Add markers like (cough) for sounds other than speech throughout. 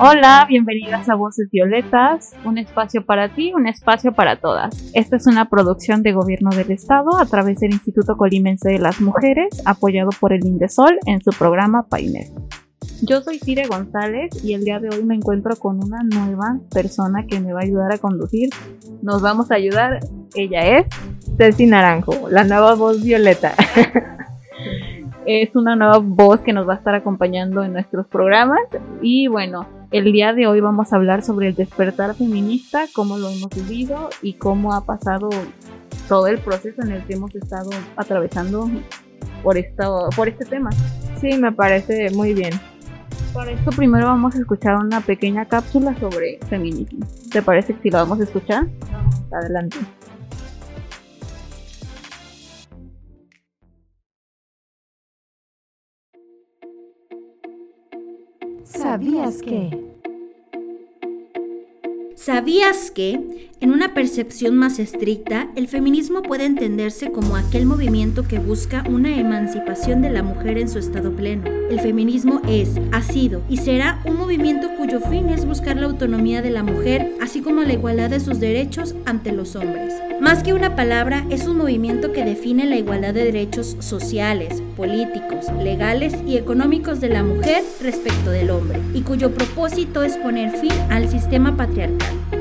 Hola, bienvenidas a Voces Violetas, un espacio para ti, un espacio para todas. Esta es una producción de Gobierno del Estado a través del Instituto Colimense de las Mujeres, apoyado por el INDESOL en su programa PAINER. Yo soy Cire González y el día de hoy me encuentro con una nueva persona que me va a ayudar a conducir. Nos vamos a ayudar. Ella es Ceci Naranjo, la nueva voz violeta. (laughs) es una nueva voz que nos va a estar acompañando en nuestros programas y bueno, el día de hoy vamos a hablar sobre el despertar feminista, cómo lo hemos vivido y cómo ha pasado todo el proceso en el que hemos estado atravesando por, esto, por este tema. Sí, me parece muy bien. Para esto primero vamos a escuchar una pequeña cápsula sobre feminismo. ¿Te parece que si lo vamos a escuchar? Adelante. ¿Sabías que? ¿Sabías que, en una percepción más estricta, el feminismo puede entenderse como aquel movimiento que busca una emancipación de la mujer en su estado pleno? El feminismo es, ha sido y será un movimiento cuyo fin es buscar la autonomía de la mujer, así como la igualdad de sus derechos ante los hombres. Más que una palabra, es un movimiento que define la igualdad de derechos sociales, políticos, legales y económicos de la mujer respecto del hombre, y cuyo propósito es poner fin al sistema patriarcal.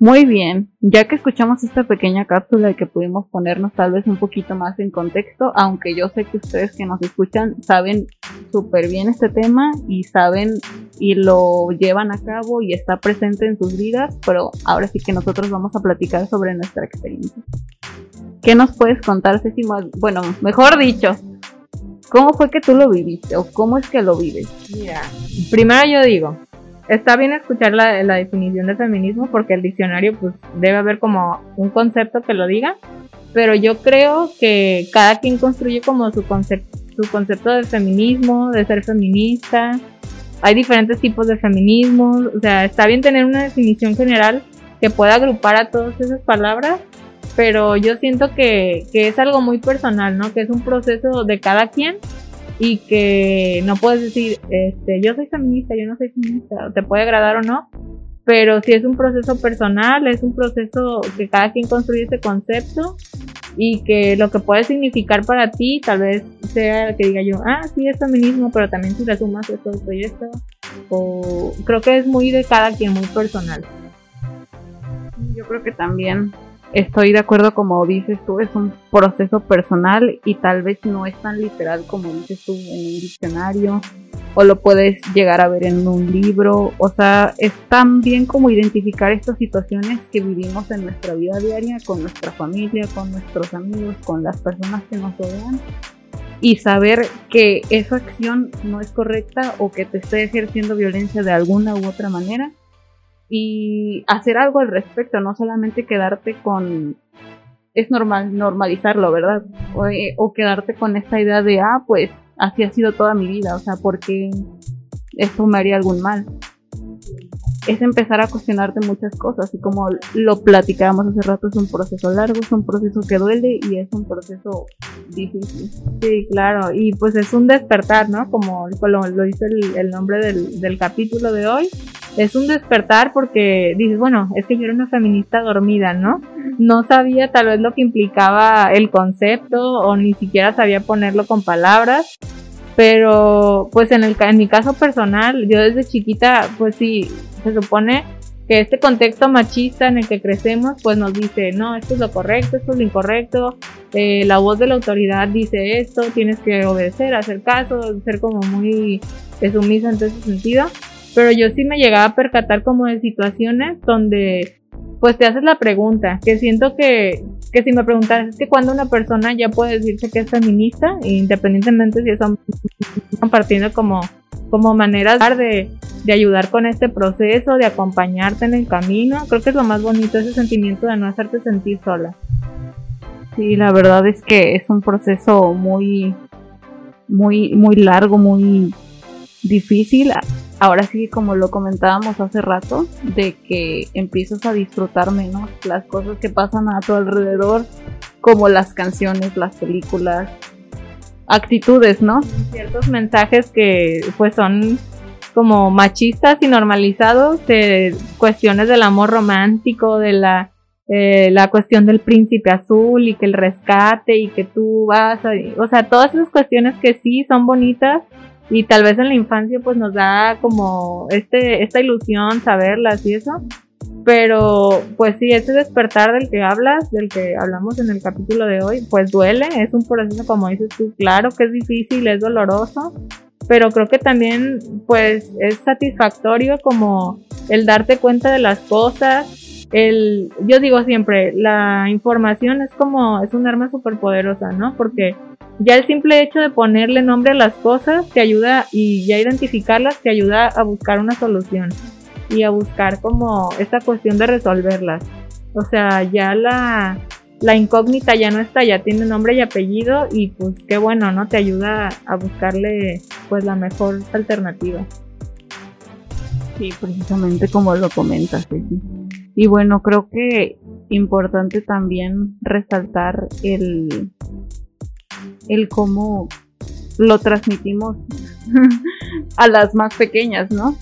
Muy bien, ya que escuchamos esta pequeña cápsula y que pudimos ponernos tal vez un poquito más en contexto, aunque yo sé que ustedes que nos escuchan saben súper bien este tema y saben y lo llevan a cabo y está presente en sus vidas, pero ahora sí que nosotros vamos a platicar sobre nuestra experiencia. ¿Qué nos puedes contar, Ceci? Bueno, mejor dicho, ¿cómo fue que tú lo viviste o cómo es que lo vives? Mira, primero yo digo, está bien escuchar la, definición de feminismo porque el diccionario pues debe haber como un concepto que lo diga, pero yo creo que cada quien construye como su, concepto su concepto de feminismo, de ser feminista. Hay diferentes tipos de feminismo, o sea, está bien tener una definición general que pueda agrupar a todas esas palabras, pero yo siento que, que es algo muy personal, ¿no? Que es un proceso de cada quien y que no puedes decir, este, yo soy feminista, yo no soy feminista, te puede agradar o no, pero si es un proceso personal, es un proceso que cada quien construye ese concepto y que lo que puede significar para ti tal vez sea que diga yo, ah, sí es feminismo, pero también si le sumas esto, esto y esto, o creo que es muy de cada quien, muy personal. Yo creo que también estoy de acuerdo como dices tú, es un proceso personal y tal vez no es tan literal como dices tú en un diccionario o lo puedes llegar a ver en un libro, o sea, es tan bien como identificar estas situaciones que vivimos en nuestra vida diaria con nuestra familia, con nuestros amigos, con las personas que nos rodean y saber que esa acción no es correcta o que te está ejerciendo violencia de alguna u otra manera y hacer algo al respecto, no solamente quedarte con es normal normalizarlo, ¿verdad? O, eh, o, quedarte con esta idea de, ah, pues así ha sido toda mi vida, o sea, porque esto me haría algún mal es empezar a cuestionarte muchas cosas y como lo platicábamos hace rato es un proceso largo, es un proceso que duele y es un proceso difícil. Sí, claro, y pues es un despertar, ¿no? Como lo, lo dice el, nombre del, del, capítulo de hoy, es un despertar porque dices, bueno, es que yo era una feminista dormida, ¿no? No sabía tal vez lo que implicaba el concepto o ni siquiera sabía ponerlo con palabras pero pues en, el, en mi caso personal, yo desde chiquita, pues sí, se supone que este contexto machista en el que crecemos, pues nos dice, no, esto es lo correcto, esto es lo incorrecto, eh, la voz de la autoridad dice esto, tienes que obedecer, hacer caso, ser como muy sumisa en todo ese sentido. Pero yo sí me llegaba a percatar como de situaciones donde pues te haces la pregunta, que siento que, que si me preguntas, es que cuando una persona ya puede decirse que es feminista, independientemente si están compartiendo como, como maneras de, de ayudar con este proceso, de acompañarte en el camino, creo que es lo más bonito, ese sentimiento de no hacerte sentir sola. Sí, la verdad es que es un proceso muy, muy, muy largo, muy difícil. Ahora sí, como lo comentábamos hace rato, de que empiezas a disfrutar menos las cosas que pasan a tu alrededor, como las canciones, las películas, actitudes, ¿no? Ciertos mensajes que pues son como machistas y normalizados, eh, cuestiones del amor romántico, de la eh, la cuestión del príncipe azul y que el rescate y que tú vas a, o sea, todas esas cuestiones que sí son bonitas y tal vez en la infancia pues nos da como este, esta ilusión saberlas y eso, pero pues sí, ese despertar del que hablas, del que hablamos en el capítulo de hoy, pues duele, es un proceso como dices tú, claro que es difícil, es doloroso, pero creo que también pues es satisfactorio como el darte cuenta de las cosas, el, yo digo siempre, la información es como, es un arma súper poderosa, ¿no? Porque ya el simple hecho de ponerle nombre a las cosas te ayuda y ya identificarlas te ayuda a buscar una solución y a buscar como esta cuestión de resolverlas. O sea, ya la, incógnita ya no está, ya tiene nombre y apellido y pues qué bueno, ¿no? Te ayuda a buscarle pues la mejor alternativa. Sí, precisamente como lo comentas, sí. Y bueno, creo que importante también resaltar el, el cómo lo transmitimos (laughs) a las más pequeñas, ¿no?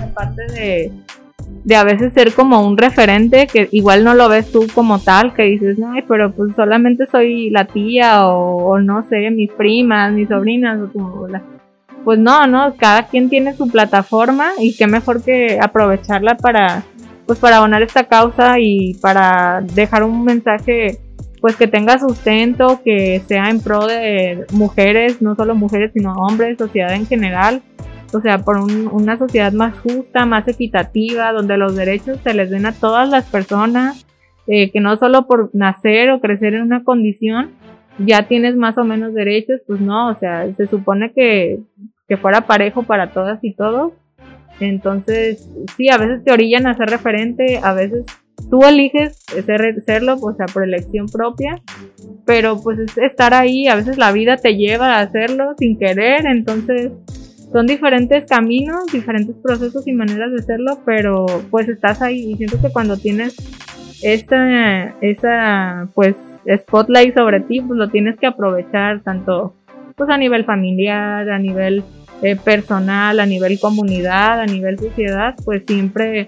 Aparte de, de a veces ser como un referente que igual no lo ves tú como tal, que dices, no, pero pues solamente soy la tía o, no sé, mis primas, mis sobrinas, o como la, pues no, no, cada quien tiene su plataforma y qué mejor que aprovecharla para, pues para abonar esta causa y para dejar un mensaje pues que tenga sustento, que sea en pro de mujeres, no solo mujeres, sino hombres, sociedad en general. O sea, por una sociedad más justa, más equitativa, donde los derechos se les den a todas las personas, eh, que no solo por nacer o crecer en una condición ya tienes más o menos derechos, pues no, o sea, se supone que, que fuera parejo para todas y todos. Entonces, sí, a veces te orillan a ser referente, a veces tú eliges ser, serlo, o sea, por elección propia, pero pues es estar ahí, a veces la vida te lleva a hacerlo sin querer, entonces son diferentes caminos, diferentes procesos y maneras de hacerlo, pero pues estás ahí y siento que cuando tienes esa, esa pues spotlight sobre ti, pues lo tienes que aprovechar tanto pues a nivel familiar, a nivel eh, personal, a nivel comunidad, a nivel sociedad, pues siempre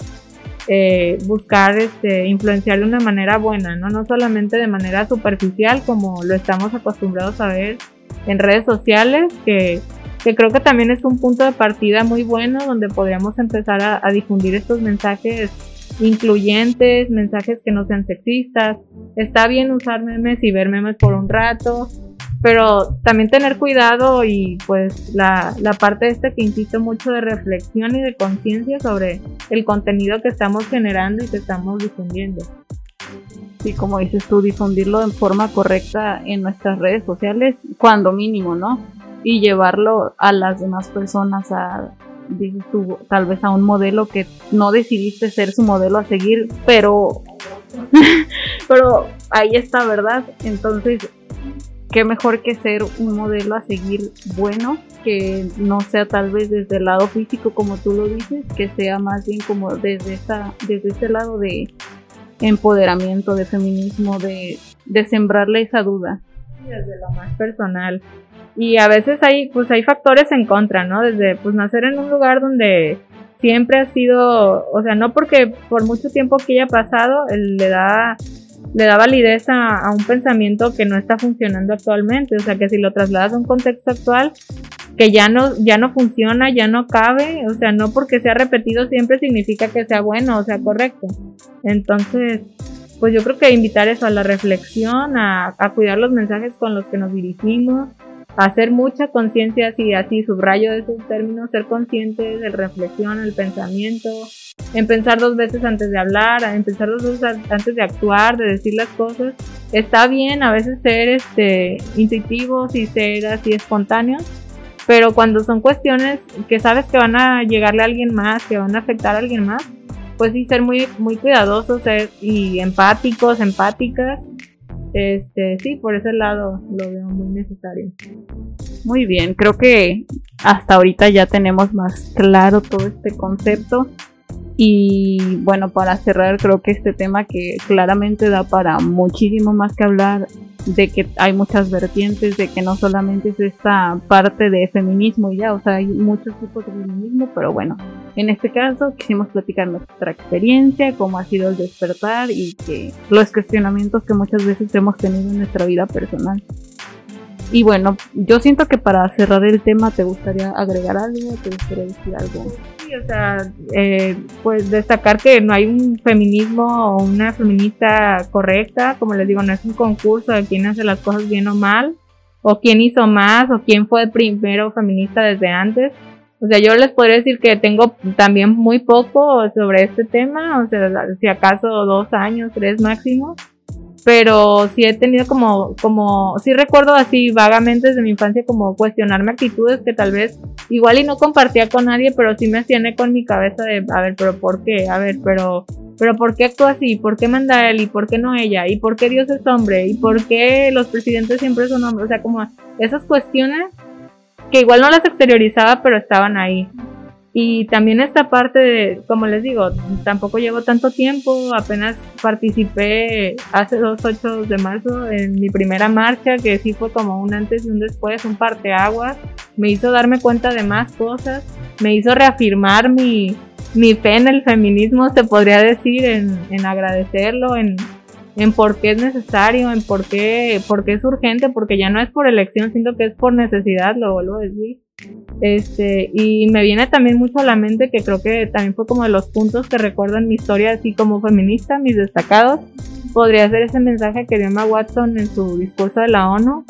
eh, buscar este, influenciar de una manera buena, ¿no? no solamente de manera superficial como lo estamos acostumbrados a ver en redes sociales, que, creo que también es un punto de partida muy bueno donde podríamos empezar a, a difundir estos mensajes incluyentes, mensajes que no sean sexistas. Está bien usar memes y ver memes por un rato, pero también tener cuidado y pues la, la parte esta que insisto mucho de reflexión y de conciencia sobre el contenido que estamos generando y que estamos difundiendo. Sí, como dices tú, difundirlo en forma correcta en nuestras redes sociales, cuando mínimo, ¿no? Y llevarlo a las demás personas a, dices tú, tal vez a un modelo que no decidiste ser su modelo a seguir, pero, (laughs) pero ahí está, ¿verdad? Entonces, qué mejor que ser un modelo a seguir bueno, que no sea tal vez desde el lado físico como tú lo dices, que sea más bien como desde esta, desde este lado de empoderamiento, de feminismo, de, sembrarle esa duda. Desde lo más personal. Y a veces hay, pues hay factores en contra, ¿no? Desde pues nacer en un lugar donde siempre ha sido, o sea, no porque por mucho tiempo que haya pasado, le da le da validez a, un pensamiento que no está funcionando actualmente. O sea, que si lo trasladas a un contexto actual, que ya no, ya no funciona, ya no cabe, o sea, no porque sea repetido siempre significa que sea bueno o sea correcto. Entonces, pues yo creo que invitar eso a la reflexión, a, cuidar los mensajes con los que nos dirigimos, a hacer mucha conciencia, así, así subrayo esos términos, ser conscientes de reflexión, el pensamiento, en pensar dos veces antes de hablar, en pensar dos veces antes de actuar, de decir las cosas. Está bien a veces ser este, intuitivos y ser así espontáneos, pero cuando son cuestiones que sabes que van a llegarle a alguien más, que van a afectar a alguien más, pues sí ser muy, muy cuidadosos ser, y empáticos, empáticas. Este, sí, por ese lado lo veo muy necesario. Muy bien, creo que hasta ahorita ya tenemos más claro todo este concepto. Y bueno, para cerrar, creo que este tema que claramente da para muchísimo más que hablar, de que hay muchas vertientes, de que no solamente es esta parte de feminismo y ya, o sea, hay muchos tipos de feminismo, pero bueno, en este caso quisimos platicar nuestra experiencia, cómo ha sido el despertar y que los cuestionamientos que muchas veces hemos tenido en nuestra vida personal. Y bueno, yo siento que para cerrar el tema, ¿te gustaría agregar algo? ¿Te gustaría decir algo? Sí, o sea, eh, pues destacar que no hay un feminismo o una feminista correcta, como les digo, no es un concurso de quién hace las cosas bien o mal, o quién hizo más, o quién fue el primero feminista desde antes. O sea, yo les podría decir que tengo también muy poco sobre este tema, o sea, si acaso dos años, tres máximo pero sí he tenido como, como, sí recuerdo así vagamente desde mi infancia como cuestionarme actitudes que tal vez igual y no compartía con nadie, pero sí me hacían con mi cabeza de, a ver, pero ¿por qué? A ver, pero, pero ¿por qué actúa así? ¿Por qué manda él? ¿Y por qué no ella? ¿Y por qué Dios es hombre? ¿Y por qué los presidentes siempre son hombres? O sea, como esas cuestiones que igual no las exteriorizaba, pero estaban ahí. Y también esta parte de, como les digo, tampoco llevo tanto tiempo, apenas participé hace dos 8 de marzo en mi primera marcha, que sí fue como un antes y un después, un parteaguas, me hizo darme cuenta de más cosas, me hizo reafirmar mi, mi fe en el feminismo, se podría decir, en, en agradecerlo, en, en por qué es necesario, en por qué, por qué es urgente, porque ya no es por elección, siento que es por necesidad, lo vuelvo a decir. Este, y me viene también mucho a la mente que creo que también fue como de los puntos que recuerdan mi historia así como feminista, mis destacados. Podría ser ese mensaje que dio Emma Watson en su discurso de la ONU,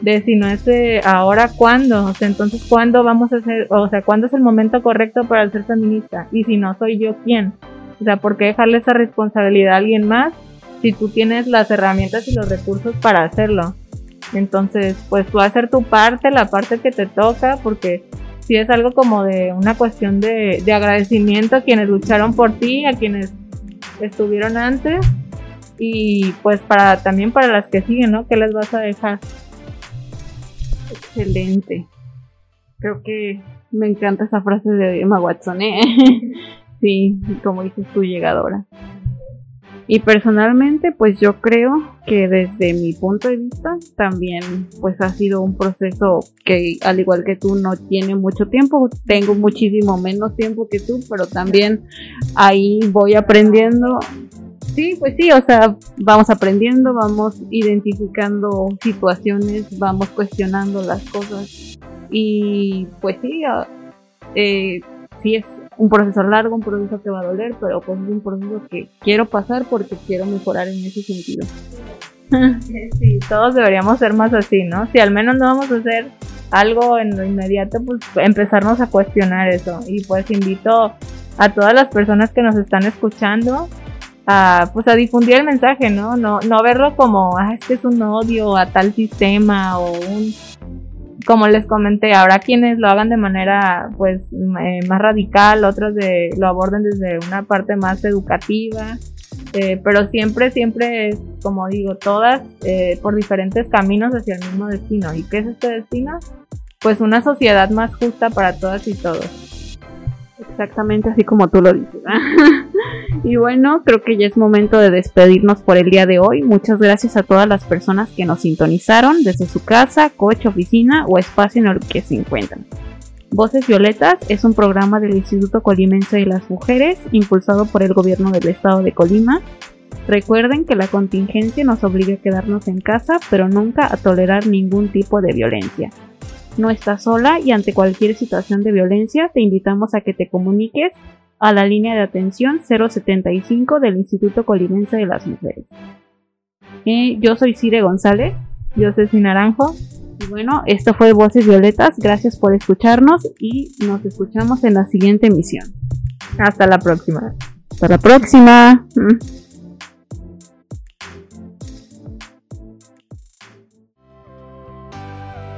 de si no es ahora, ¿cuándo? O sea, entonces, ¿cuándo vamos a hacer, o sea, cuándo es el momento correcto para ser feminista? Y si no soy yo, ¿quién? O sea, ¿por qué dejarle esa responsabilidad a alguien más si tú tienes las herramientas y los recursos para hacerlo? Entonces, pues tú hacer tu parte, la parte que te toca, porque si es algo como de una cuestión de, agradecimiento a quienes lucharon por ti, a quienes estuvieron antes y pues para también para las que siguen, ¿no? ¿Qué les vas a dejar? Excelente. Creo que me encanta esa frase de Emma Watson, ¿eh? (laughs) sí, como dices tú, llegadora. Y personalmente, pues yo creo que desde mi punto de vista también pues ha sido un proceso que al igual que tú no tiene mucho tiempo, tengo muchísimo menos tiempo que tú, pero también ahí voy aprendiendo. Sí, pues sí, o sea, vamos aprendiendo, vamos identificando situaciones, vamos cuestionando las cosas y pues sí, eh, sí es un proceso largo, un proceso que va a doler, pero pues es un proceso que quiero pasar porque quiero mejorar en ese sentido. (laughs) Sí, todos deberíamos ser más así, ¿no? Si al menos no vamos a hacer algo en lo inmediato, pues empezarnos a cuestionar eso. Y pues invito a todas las personas que nos están escuchando a, pues a difundir el mensaje, ¿no? No, no verlo como, ah, este es un odio a tal sistema o un como les comenté, habrá quienes lo hagan de manera pues eh, más radical, otros de, lo aborden desde una parte más educativa, eh, pero siempre, siempre es, como digo, todas eh, por diferentes caminos hacia el mismo destino. ¿Y qué es este destino? Pues una sociedad más justa para todas y todos. Exactamente así como tú lo dices. (laughs) y bueno, creo que ya es momento de despedirnos por el día de hoy. Muchas gracias a todas las personas que nos sintonizaron desde su casa, coche, oficina o espacio en el que se encuentran. Voces Violetas es un programa del Instituto Colimense de las Mujeres impulsado por el gobierno del estado de Colima. Recuerden que la contingencia nos obliga a quedarnos en casa, pero nunca a tolerar ningún tipo de violencia. No estás sola y ante cualquier situación de violencia te invitamos a que te comuniques a la línea de atención 075 del Instituto Colimense de las Mujeres. Eh, yo soy Cire González. Yo soy Naranjo. Y bueno, esto fue Voces Violetas. Gracias por escucharnos y nos escuchamos en la siguiente emisión. Hasta la próxima. Hasta la próxima.